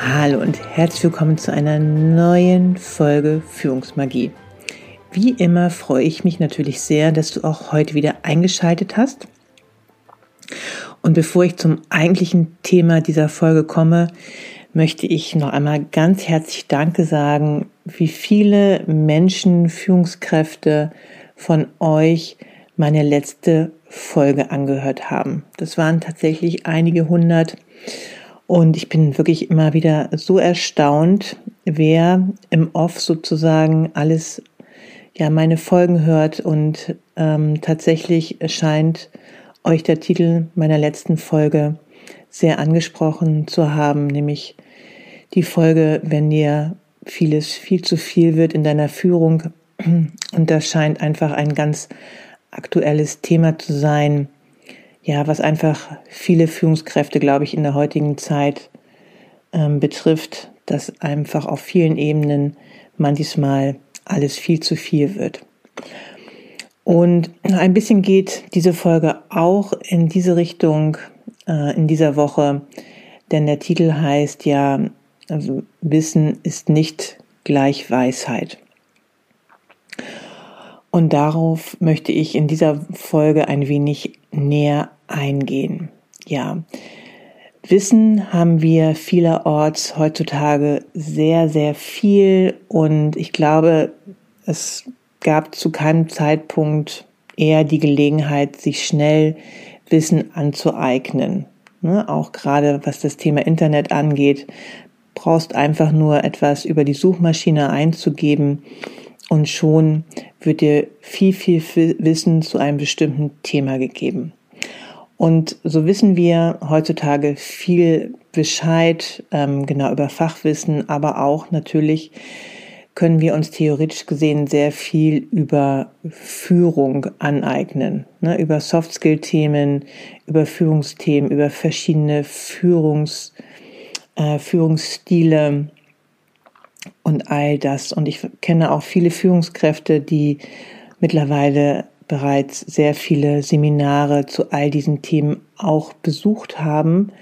Hallo und herzlich willkommen zu einer neuen Folge Führungsmagie. Wie immer freue ich mich natürlich sehr, dass du auch heute wieder eingeschaltet hast. Und bevor ich zum eigentlichen Thema dieser Folge komme, möchte ich noch einmal ganz herzlich Danke sagen, wie viele Menschen, Führungskräfte von euch meine letzte Folge angehört haben. Das waren tatsächlich einige hundert. Und ich bin wirklich immer wieder so erstaunt, wer im Off sozusagen alles, ja, meine Folgen hört. Und ähm, tatsächlich scheint euch der Titel meiner letzten Folge sehr angesprochen zu haben, nämlich die Folge, wenn dir vieles viel zu viel wird in deiner Führung. Und das scheint einfach ein ganz aktuelles Thema zu sein, ja, was einfach viele Führungskräfte, glaube ich, in der heutigen Zeit ähm, betrifft, dass einfach auf vielen Ebenen manchmal alles viel zu viel wird. Und ein bisschen geht diese Folge auch in diese Richtung äh, in dieser Woche, denn der Titel heißt ja, also Wissen ist nicht gleich Weisheit. Und darauf möchte ich in dieser Folge ein wenig näher eingehen. Ja, Wissen haben wir vielerorts heutzutage sehr, sehr viel und ich glaube, es gab zu keinem Zeitpunkt eher die Gelegenheit, sich schnell Wissen anzueignen. Ne? Auch gerade was das Thema Internet angeht, brauchst einfach nur etwas über die Suchmaschine einzugeben und schon wird dir viel, viel Wissen zu einem bestimmten Thema gegeben. Und so wissen wir heutzutage viel Bescheid, ähm, genau über Fachwissen, aber auch natürlich können wir uns theoretisch gesehen sehr viel über Führung aneignen, ne, über Soft-Skill-Themen, über Führungsthemen, über verschiedene Führungs, äh, Führungsstile und all das. Und ich kenne auch viele Führungskräfte, die mittlerweile bereits sehr viele Seminare zu all diesen Themen auch besucht haben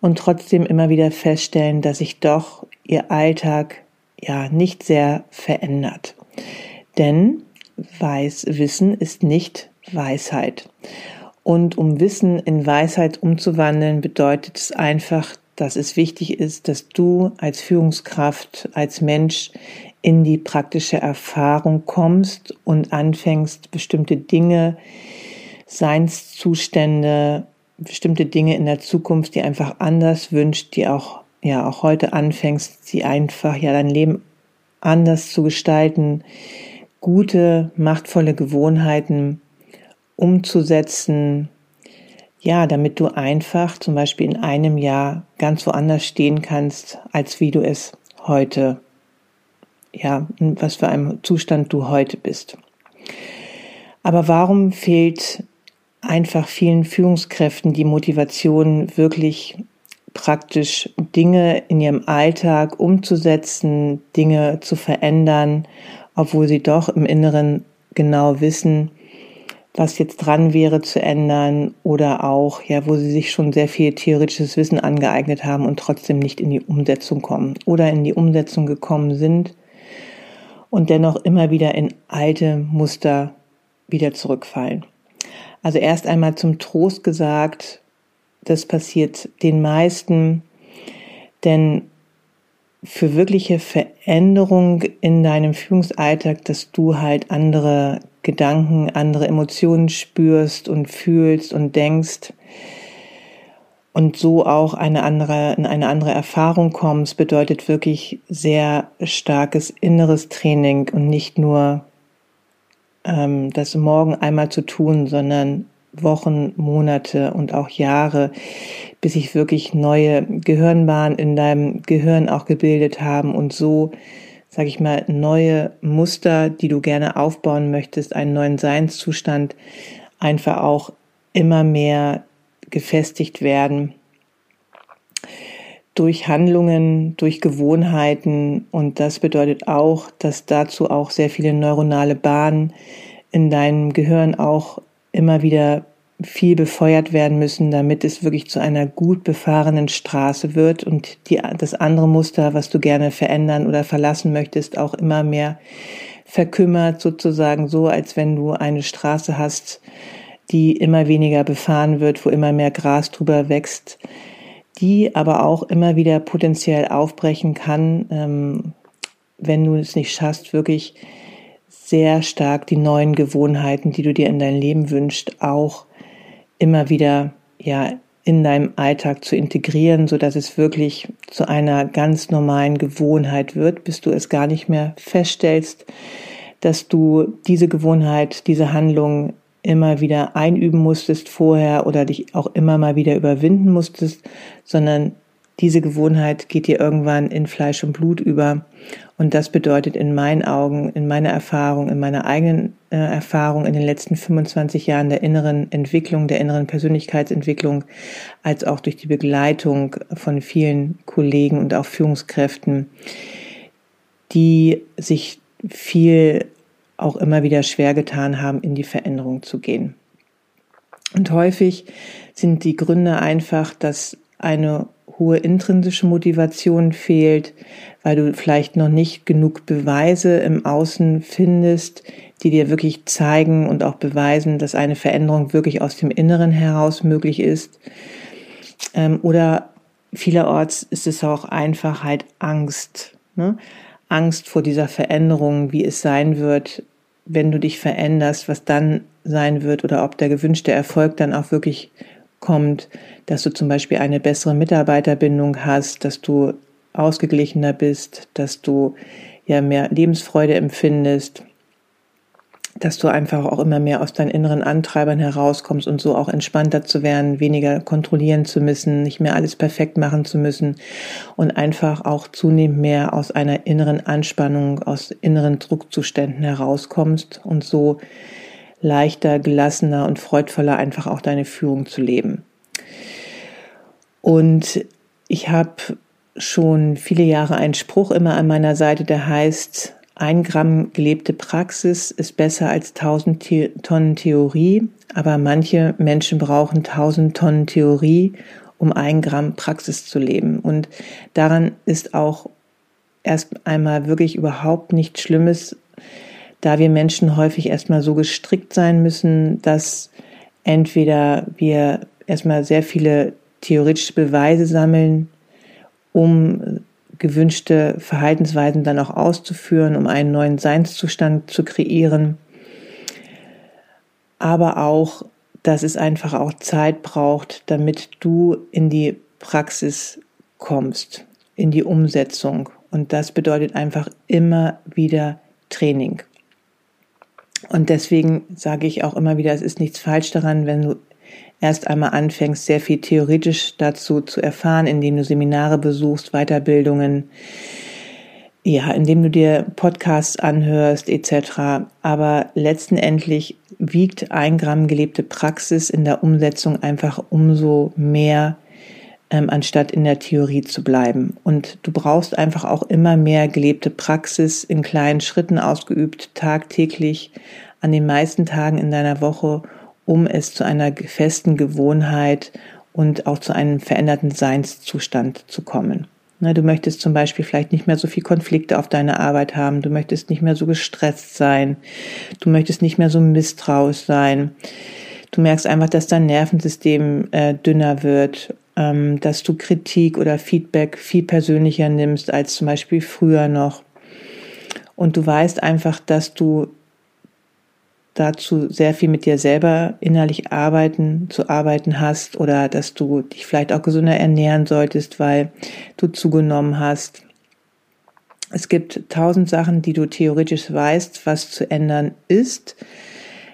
und trotzdem immer wieder feststellen, dass sich doch ihr Alltag ja nicht sehr verändert. Denn Weiß, Wissen ist nicht Weisheit. Und um Wissen in Weisheit umzuwandeln, bedeutet es einfach, dass es wichtig ist, dass du als Führungskraft, als Mensch in die praktische Erfahrung kommst und anfängst, bestimmte Dinge, Seinszustände, bestimmte Dinge in der Zukunft, die einfach anders wünscht, die auch, ja, auch heute anfängst, sie einfach, ja, dein Leben anders zu gestalten, gute, machtvolle Gewohnheiten umzusetzen, ja, damit du einfach zum Beispiel in einem Jahr ganz woanders stehen kannst, als wie du es heute ja, in was für einem Zustand du heute bist. Aber warum fehlt einfach vielen Führungskräften die Motivation, wirklich praktisch Dinge in ihrem Alltag umzusetzen, Dinge zu verändern, obwohl sie doch im Inneren genau wissen, was jetzt dran wäre zu ändern oder auch, ja, wo sie sich schon sehr viel theoretisches Wissen angeeignet haben und trotzdem nicht in die Umsetzung kommen oder in die Umsetzung gekommen sind und dennoch immer wieder in alte Muster wieder zurückfallen. Also erst einmal zum Trost gesagt, das passiert den meisten, denn für wirkliche Veränderung in deinem Führungsalltag, dass du halt andere Gedanken, andere Emotionen spürst und fühlst und denkst und so auch eine andere, in eine andere Erfahrung kommst, bedeutet wirklich sehr starkes inneres Training und nicht nur ähm, das morgen einmal zu tun, sondern Wochen, Monate und auch Jahre, bis sich wirklich neue Gehirnbahnen in deinem Gehirn auch gebildet haben und so, sage ich mal, neue Muster, die du gerne aufbauen möchtest, einen neuen Seinszustand einfach auch immer mehr gefestigt werden durch Handlungen, durch Gewohnheiten. Und das bedeutet auch, dass dazu auch sehr viele neuronale Bahnen in deinem Gehirn auch immer wieder viel befeuert werden müssen, damit es wirklich zu einer gut befahrenen Straße wird und die, das andere Muster, was du gerne verändern oder verlassen möchtest, auch immer mehr verkümmert, sozusagen so, als wenn du eine Straße hast, die immer weniger befahren wird, wo immer mehr Gras drüber wächst, die aber auch immer wieder potenziell aufbrechen kann, ähm, wenn du es nicht schaffst, wirklich sehr stark die neuen Gewohnheiten, die du dir in dein Leben wünschst, auch immer wieder ja in deinem Alltag zu integrieren, so dass es wirklich zu einer ganz normalen Gewohnheit wird, bis du es gar nicht mehr feststellst, dass du diese Gewohnheit, diese Handlung immer wieder einüben musstest vorher oder dich auch immer mal wieder überwinden musstest, sondern diese Gewohnheit geht dir irgendwann in Fleisch und Blut über. Und das bedeutet in meinen Augen, in meiner Erfahrung, in meiner eigenen äh, Erfahrung in den letzten 25 Jahren der inneren Entwicklung, der inneren Persönlichkeitsentwicklung, als auch durch die Begleitung von vielen Kollegen und auch Führungskräften, die sich viel auch immer wieder schwer getan haben, in die Veränderung zu gehen. Und häufig sind die Gründe einfach, dass eine hohe intrinsische Motivation fehlt, weil du vielleicht noch nicht genug Beweise im Außen findest, die dir wirklich zeigen und auch beweisen, dass eine Veränderung wirklich aus dem Inneren heraus möglich ist. Ähm, oder vielerorts ist es auch einfach halt Angst. Ne? Angst vor dieser Veränderung, wie es sein wird, wenn du dich veränderst, was dann sein wird oder ob der gewünschte Erfolg dann auch wirklich kommt, dass du zum Beispiel eine bessere Mitarbeiterbindung hast, dass du ausgeglichener bist, dass du ja mehr Lebensfreude empfindest, dass du einfach auch immer mehr aus deinen inneren Antreibern herauskommst und so auch entspannter zu werden, weniger kontrollieren zu müssen, nicht mehr alles perfekt machen zu müssen und einfach auch zunehmend mehr aus einer inneren Anspannung, aus inneren Druckzuständen herauskommst und so leichter, gelassener und freudvoller einfach auch deine Führung zu leben. Und ich habe schon viele Jahre einen Spruch immer an meiner Seite, der heißt, ein Gramm gelebte Praxis ist besser als tausend Tonnen Theorie, aber manche Menschen brauchen tausend Tonnen Theorie, um ein Gramm Praxis zu leben. Und daran ist auch erst einmal wirklich überhaupt nichts Schlimmes, da wir Menschen häufig erstmal so gestrickt sein müssen, dass entweder wir erstmal sehr viele theoretische Beweise sammeln, um gewünschte Verhaltensweisen dann auch auszuführen, um einen neuen Seinszustand zu kreieren. Aber auch, dass es einfach auch Zeit braucht, damit du in die Praxis kommst, in die Umsetzung. Und das bedeutet einfach immer wieder Training. Und deswegen sage ich auch immer wieder, es ist nichts falsch daran, wenn du erst einmal anfängst, sehr viel theoretisch dazu zu erfahren, indem du Seminare besuchst, Weiterbildungen, ja, indem du dir Podcasts anhörst etc. Aber letztendlich wiegt ein Gramm gelebte Praxis in der Umsetzung einfach umso mehr, ähm, anstatt in der Theorie zu bleiben. Und du brauchst einfach auch immer mehr gelebte Praxis in kleinen Schritten ausgeübt, tagtäglich, an den meisten Tagen in deiner Woche, um es zu einer festen Gewohnheit und auch zu einem veränderten Seinszustand zu kommen. Du möchtest zum Beispiel vielleicht nicht mehr so viel Konflikte auf deiner Arbeit haben. Du möchtest nicht mehr so gestresst sein. Du möchtest nicht mehr so misstrauisch sein. Du merkst einfach, dass dein Nervensystem äh, dünner wird. Ähm, dass du Kritik oder Feedback viel persönlicher nimmst als zum Beispiel früher noch. Und du weißt einfach, dass du dazu sehr viel mit dir selber innerlich arbeiten, zu arbeiten hast oder dass du dich vielleicht auch gesünder ernähren solltest, weil du zugenommen hast. Es gibt tausend Sachen, die du theoretisch weißt, was zu ändern ist.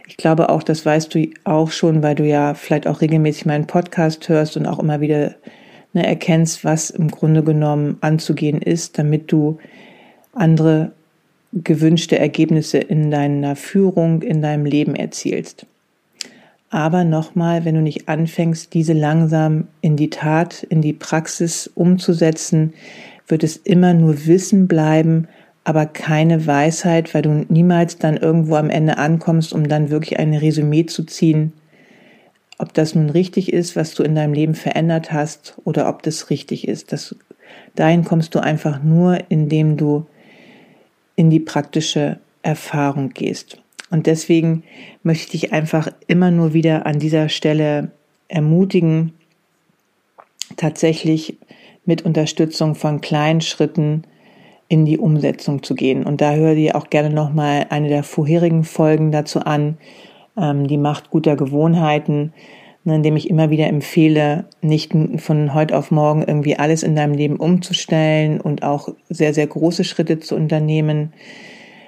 Ich glaube auch, das weißt du auch schon, weil du ja vielleicht auch regelmäßig meinen Podcast hörst und auch immer wieder ne, erkennst, was im Grunde genommen anzugehen ist, damit du andere gewünschte Ergebnisse in deiner Führung, in deinem Leben erzielst. Aber nochmal, wenn du nicht anfängst, diese langsam in die Tat, in die Praxis umzusetzen, wird es immer nur Wissen bleiben, aber keine Weisheit, weil du niemals dann irgendwo am Ende ankommst, um dann wirklich ein Resümee zu ziehen, ob das nun richtig ist, was du in deinem Leben verändert hast, oder ob das richtig ist. Das, dahin kommst du einfach nur, indem du in die praktische Erfahrung gehst. Und deswegen möchte ich dich einfach immer nur wieder an dieser Stelle ermutigen, tatsächlich mit Unterstützung von kleinen Schritten in die Umsetzung zu gehen. Und da höre dir auch gerne nochmal eine der vorherigen Folgen dazu an, ähm, die Macht guter Gewohnheiten, ne, indem ich immer wieder empfehle, nicht von heute auf morgen irgendwie alles in deinem Leben umzustellen und auch sehr, sehr große Schritte zu unternehmen,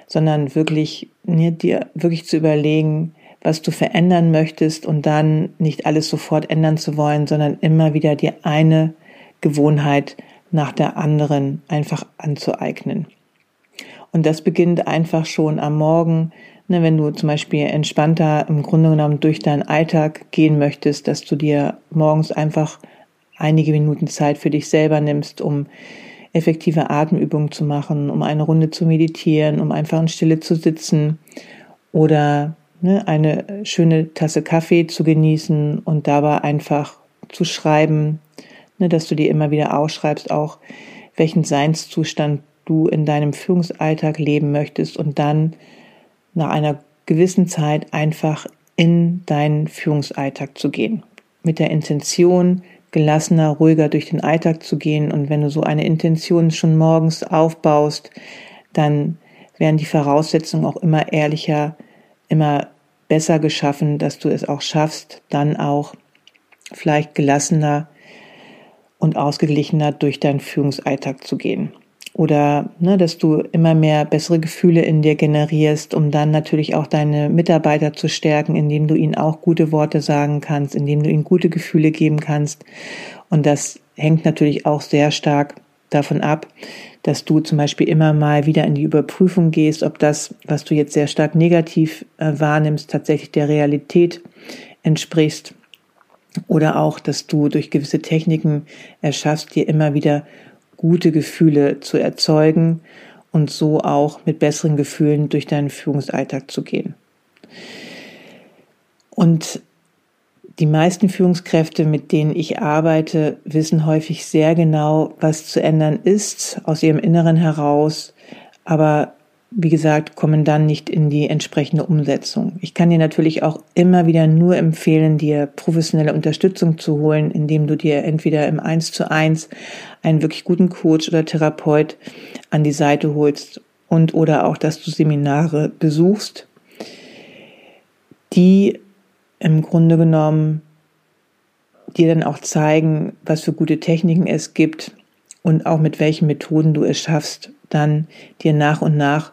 sondern wirklich ne, dir wirklich zu überlegen, was du verändern möchtest und dann nicht alles sofort ändern zu wollen, sondern immer wieder dir eine Gewohnheit nach der anderen einfach anzueignen. Und das beginnt einfach schon am Morgen, ne, wenn du zum Beispiel entspannter im Grunde genommen durch deinen Alltag gehen möchtest, dass du dir morgens einfach einige Minuten Zeit für dich selber nimmst, um effektive Atemübungen zu machen, um eine Runde zu meditieren, um einfach in Stille zu sitzen oder ne, eine schöne Tasse Kaffee zu genießen und dabei einfach zu schreiben, ne, dass du dir immer wieder ausschreibst, auch welchen Seinszustand du in deinem Führungsalltag leben möchtest und dann nach einer gewissen Zeit einfach in deinen Führungsalltag zu gehen. Mit der Intention, gelassener, ruhiger durch den Alltag zu gehen. Und wenn du so eine Intention schon morgens aufbaust, dann werden die Voraussetzungen auch immer ehrlicher, immer besser geschaffen, dass du es auch schaffst, dann auch vielleicht gelassener und ausgeglichener durch deinen Führungsalltag zu gehen. Oder ne, dass du immer mehr bessere Gefühle in dir generierst, um dann natürlich auch deine Mitarbeiter zu stärken, indem du ihnen auch gute Worte sagen kannst, indem du ihnen gute Gefühle geben kannst. Und das hängt natürlich auch sehr stark davon ab, dass du zum Beispiel immer mal wieder in die Überprüfung gehst, ob das, was du jetzt sehr stark negativ äh, wahrnimmst, tatsächlich der Realität entspricht oder auch, dass du durch gewisse Techniken erschaffst, dir immer wieder gute Gefühle zu erzeugen und so auch mit besseren Gefühlen durch deinen Führungsalltag zu gehen. Und die meisten Führungskräfte, mit denen ich arbeite, wissen häufig sehr genau, was zu ändern ist, aus ihrem Inneren heraus, aber wie gesagt, kommen dann nicht in die entsprechende Umsetzung. Ich kann dir natürlich auch immer wieder nur empfehlen, dir professionelle Unterstützung zu holen, indem du dir entweder im Eins zu eins einen wirklich guten Coach oder Therapeut an die Seite holst und oder auch, dass du Seminare besuchst, die im Grunde genommen dir dann auch zeigen, was für gute Techniken es gibt und auch mit welchen Methoden du es schaffst, dann dir nach und nach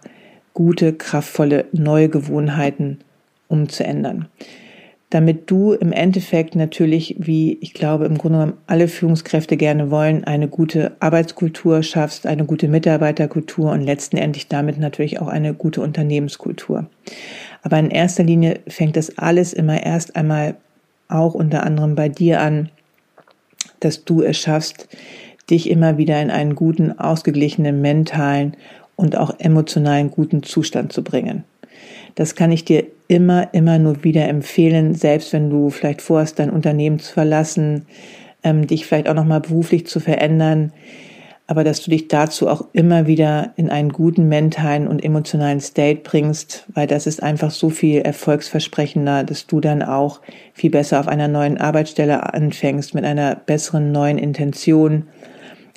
gute, kraftvolle neue Gewohnheiten umzuändern. Damit du im Endeffekt natürlich, wie ich glaube, im Grunde genommen alle Führungskräfte gerne wollen, eine gute Arbeitskultur schaffst, eine gute Mitarbeiterkultur und letztendlich damit natürlich auch eine gute Unternehmenskultur. Aber in erster Linie fängt das alles immer erst einmal auch unter anderem bei dir an, dass du es schaffst, dich immer wieder in einen guten, ausgeglichenen mentalen und auch emotionalen guten Zustand zu bringen. Das kann ich dir immer, immer nur wieder empfehlen, selbst wenn du vielleicht vorhast, dein Unternehmen zu verlassen, ähm, dich vielleicht auch nochmal beruflich zu verändern. aber dass du dich dazu auch immer wieder in einen guten mentalen und emotionalen State bringst, weil das ist einfach so viel erfolgsversprechender, dass du dann auch viel besser auf einer neuen Arbeitsstelle anfängst mit einer besseren neuen Intention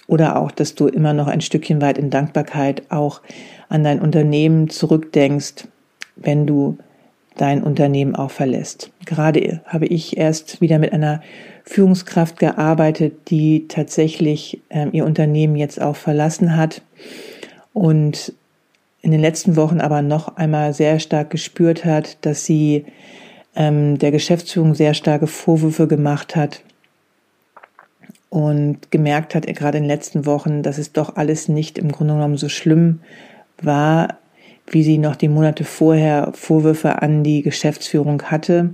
oder auch, dass du immer noch ein Stückchen weit in Dankbarkeit auch an dein Unternehmen zurückdenkst, wenn du dein Unternehmen auch verlässt. Gerade habe ich erst wieder mit einer Führungskraft gearbeitet, die tatsächlich ähm, ihr Unternehmen jetzt auch verlassen hat und in den letzten Wochen aber noch einmal sehr stark gespürt hat, dass sie ähm, der Geschäftsführung sehr starke Vorwürfe gemacht hat und gemerkt hat, gerade in den letzten Wochen, dass es doch alles nicht im Grunde genommen so schlimm war, wie sie noch die Monate vorher Vorwürfe an die Geschäftsführung hatte.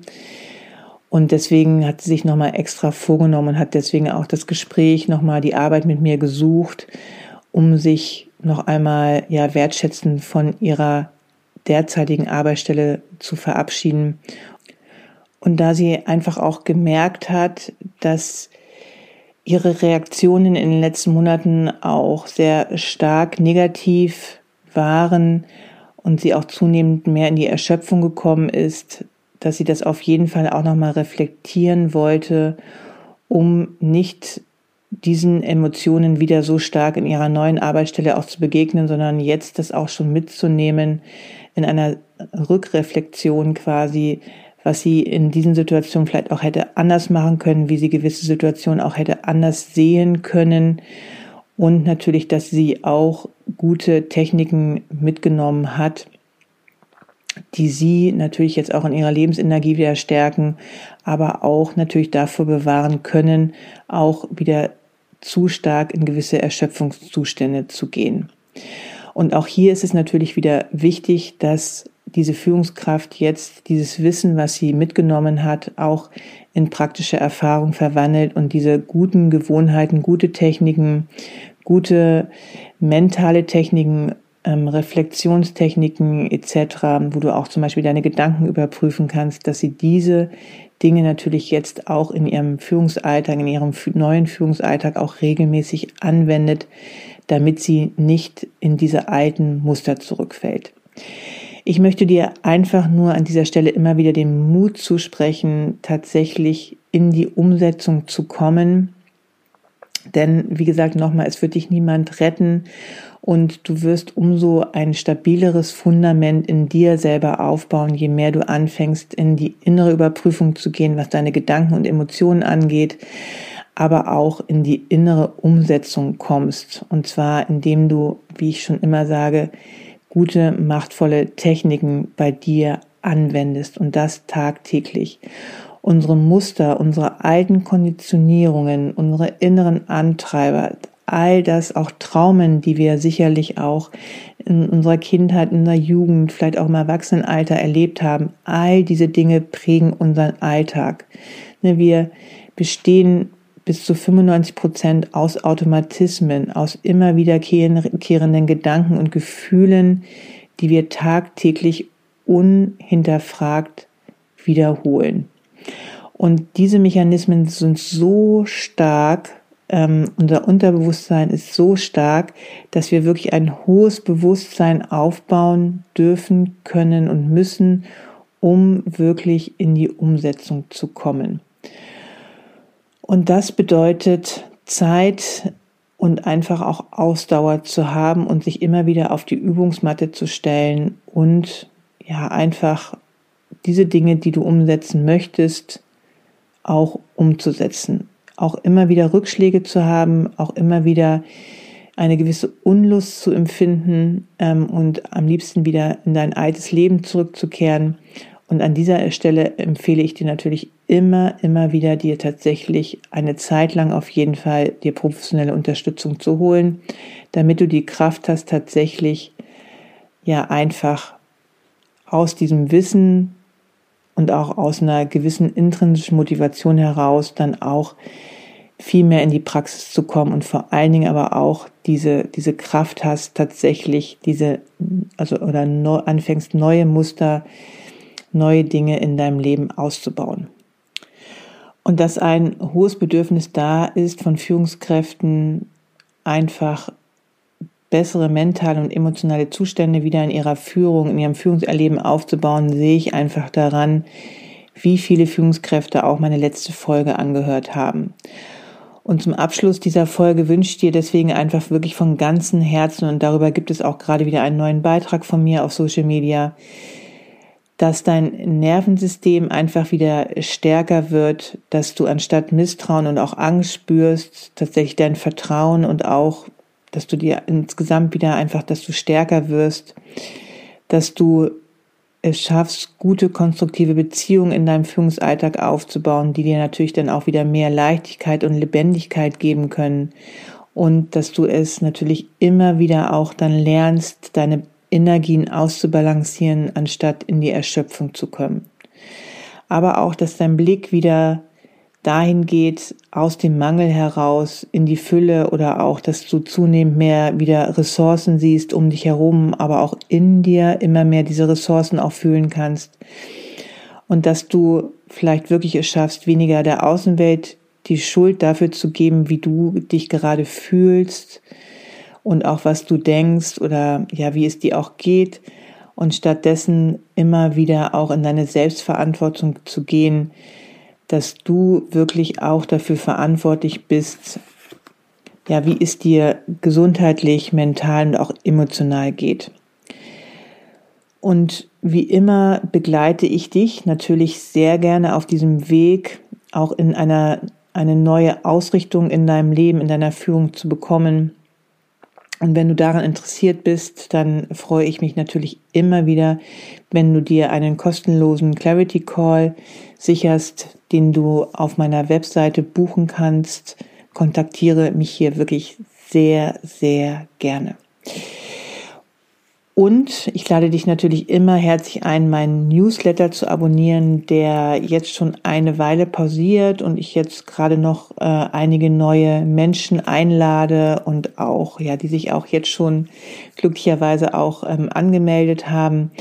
Und deswegen hat sie sich nochmal extra vorgenommen und hat deswegen auch das Gespräch, nochmal die Arbeit mit mir gesucht, um sich noch einmal ja wertschätzend von ihrer derzeitigen Arbeitsstelle zu verabschieden. Und da sie einfach auch gemerkt hat, dass ihre Reaktionen in den letzten Monaten auch sehr stark negativ waren und sie auch zunehmend mehr in die Erschöpfung gekommen ist, dass sie das auf jeden Fall auch nochmal reflektieren wollte, um nicht diesen Emotionen wieder so stark in ihrer neuen Arbeitsstelle auch zu begegnen, sondern jetzt das auch schon mitzunehmen in einer Rückreflexion quasi, was sie in diesen Situationen vielleicht auch hätte anders machen können, wie sie gewisse Situationen auch hätte anders sehen können und natürlich, dass sie auch gute Techniken mitgenommen hat, die sie natürlich jetzt auch in ihrer Lebensenergie wieder stärken, aber auch natürlich dafür bewahren können, auch wieder zu stark in gewisse Erschöpfungszustände zu gehen. Und auch hier ist es natürlich wieder wichtig, dass diese Führungskraft jetzt dieses Wissen, was sie mitgenommen hat, auch in praktische Erfahrung verwandelt und diese guten Gewohnheiten, gute Techniken, gute mentale Techniken, ähm, Reflexionstechniken etc., wo du auch zum Beispiel deine Gedanken überprüfen kannst, dass sie diese Dinge natürlich jetzt auch in ihrem Führungsalltag, in ihrem neuen Führungsalltag auch regelmäßig anwendet, damit sie nicht in diese alten Muster zurückfällt. Ich möchte dir einfach nur an dieser Stelle immer wieder den Mut zusprechen, tatsächlich in die Umsetzung zu kommen. Denn, wie gesagt, nochmal, es wird dich niemand retten und du wirst umso ein stabileres Fundament in dir selber aufbauen, je mehr du anfängst, in die innere Überprüfung zu gehen, was deine Gedanken und Emotionen angeht, aber auch in die innere Umsetzung kommst. Und zwar, indem du, wie ich schon immer sage, gute, machtvolle Techniken bei dir anwendest und das tagtäglich. Unsere Muster, unsere alten Konditionierungen, unsere inneren Antreiber, all das, auch Traumen, die wir sicherlich auch in unserer Kindheit, in der Jugend, vielleicht auch im Erwachsenenalter erlebt haben, all diese Dinge prägen unseren Alltag. Ne, wir bestehen bis zu 95 Prozent aus Automatismen, aus immer wiederkehrenden Gedanken und Gefühlen, die wir tagtäglich unhinterfragt wiederholen. Und diese Mechanismen sind so stark, ähm, unser Unterbewusstsein ist so stark, dass wir wirklich ein hohes Bewusstsein aufbauen dürfen, können und müssen, um wirklich in die Umsetzung zu kommen. Und das bedeutet Zeit und einfach auch Ausdauer zu haben und sich immer wieder auf die Übungsmatte zu stellen und ja, einfach diese Dinge, die du umsetzen möchtest, auch umzusetzen. Auch immer wieder Rückschläge zu haben, auch immer wieder eine gewisse Unlust zu empfinden ähm, und am liebsten wieder in dein altes Leben zurückzukehren und an dieser Stelle empfehle ich dir natürlich immer, immer wieder, dir tatsächlich eine Zeit lang auf jeden Fall dir professionelle Unterstützung zu holen, damit du die Kraft hast, tatsächlich ja einfach aus diesem Wissen und auch aus einer gewissen intrinsischen Motivation heraus dann auch viel mehr in die Praxis zu kommen und vor allen Dingen aber auch diese, diese Kraft hast, tatsächlich diese, also oder neu, anfängst neue Muster, neue Dinge in deinem Leben auszubauen. Und dass ein hohes Bedürfnis da ist von Führungskräften, einfach bessere mentale und emotionale Zustände wieder in ihrer Führung, in ihrem Führungserleben aufzubauen, sehe ich einfach daran, wie viele Führungskräfte auch meine letzte Folge angehört haben. Und zum Abschluss dieser Folge wünsche ich dir deswegen einfach wirklich von ganzem Herzen, und darüber gibt es auch gerade wieder einen neuen Beitrag von mir auf Social Media, dass dein Nervensystem einfach wieder stärker wird, dass du anstatt Misstrauen und auch Angst spürst, tatsächlich dein Vertrauen und auch, dass du dir insgesamt wieder einfach, dass du stärker wirst, dass du es schaffst, gute, konstruktive Beziehungen in deinem Führungsalltag aufzubauen, die dir natürlich dann auch wieder mehr Leichtigkeit und Lebendigkeit geben können. Und dass du es natürlich immer wieder auch dann lernst, deine Energien auszubalancieren, anstatt in die Erschöpfung zu kommen. Aber auch, dass dein Blick wieder dahin geht, aus dem Mangel heraus in die Fülle oder auch, dass du zunehmend mehr wieder Ressourcen siehst um dich herum, aber auch in dir immer mehr diese Ressourcen auch fühlen kannst. Und dass du vielleicht wirklich es schaffst, weniger der Außenwelt die Schuld dafür zu geben, wie du dich gerade fühlst und auch was du denkst oder ja, wie es dir auch geht und stattdessen immer wieder auch in deine Selbstverantwortung zu gehen, dass du wirklich auch dafür verantwortlich bist, ja, wie es dir gesundheitlich, mental und auch emotional geht. Und wie immer begleite ich dich natürlich sehr gerne auf diesem Weg, auch in einer eine neue Ausrichtung in deinem Leben, in deiner Führung zu bekommen, und wenn du daran interessiert bist, dann freue ich mich natürlich immer wieder, wenn du dir einen kostenlosen Clarity Call sicherst, den du auf meiner Webseite buchen kannst. Kontaktiere mich hier wirklich sehr, sehr gerne. Und ich lade dich natürlich immer herzlich ein, meinen Newsletter zu abonnieren, der jetzt schon eine Weile pausiert und ich jetzt gerade noch äh, einige neue Menschen einlade und auch, ja, die sich auch jetzt schon glücklicherweise auch ähm, angemeldet haben.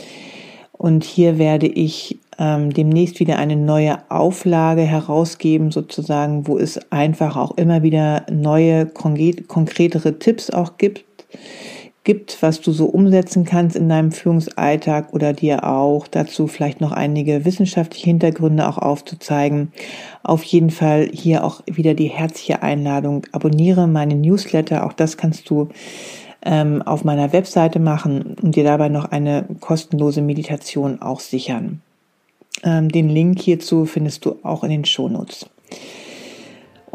Und hier werde ich ähm, demnächst wieder eine neue Auflage herausgeben, sozusagen, wo es einfach auch immer wieder neue, konkretere Tipps auch gibt gibt, was du so umsetzen kannst in deinem Führungsalltag oder dir auch dazu vielleicht noch einige wissenschaftliche Hintergründe auch aufzuzeigen. Auf jeden Fall hier auch wieder die herzliche Einladung. Abonniere meine Newsletter. Auch das kannst du ähm, auf meiner Webseite machen und dir dabei noch eine kostenlose Meditation auch sichern. Ähm, den Link hierzu findest du auch in den Shownotes.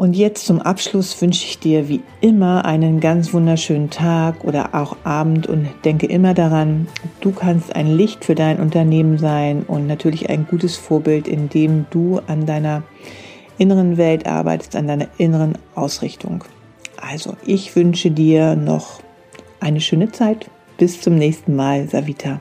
Und jetzt zum Abschluss wünsche ich dir wie immer einen ganz wunderschönen Tag oder auch Abend und denke immer daran, du kannst ein Licht für dein Unternehmen sein und natürlich ein gutes Vorbild, indem du an deiner inneren Welt arbeitest, an deiner inneren Ausrichtung. Also, ich wünsche dir noch eine schöne Zeit. Bis zum nächsten Mal, Savita.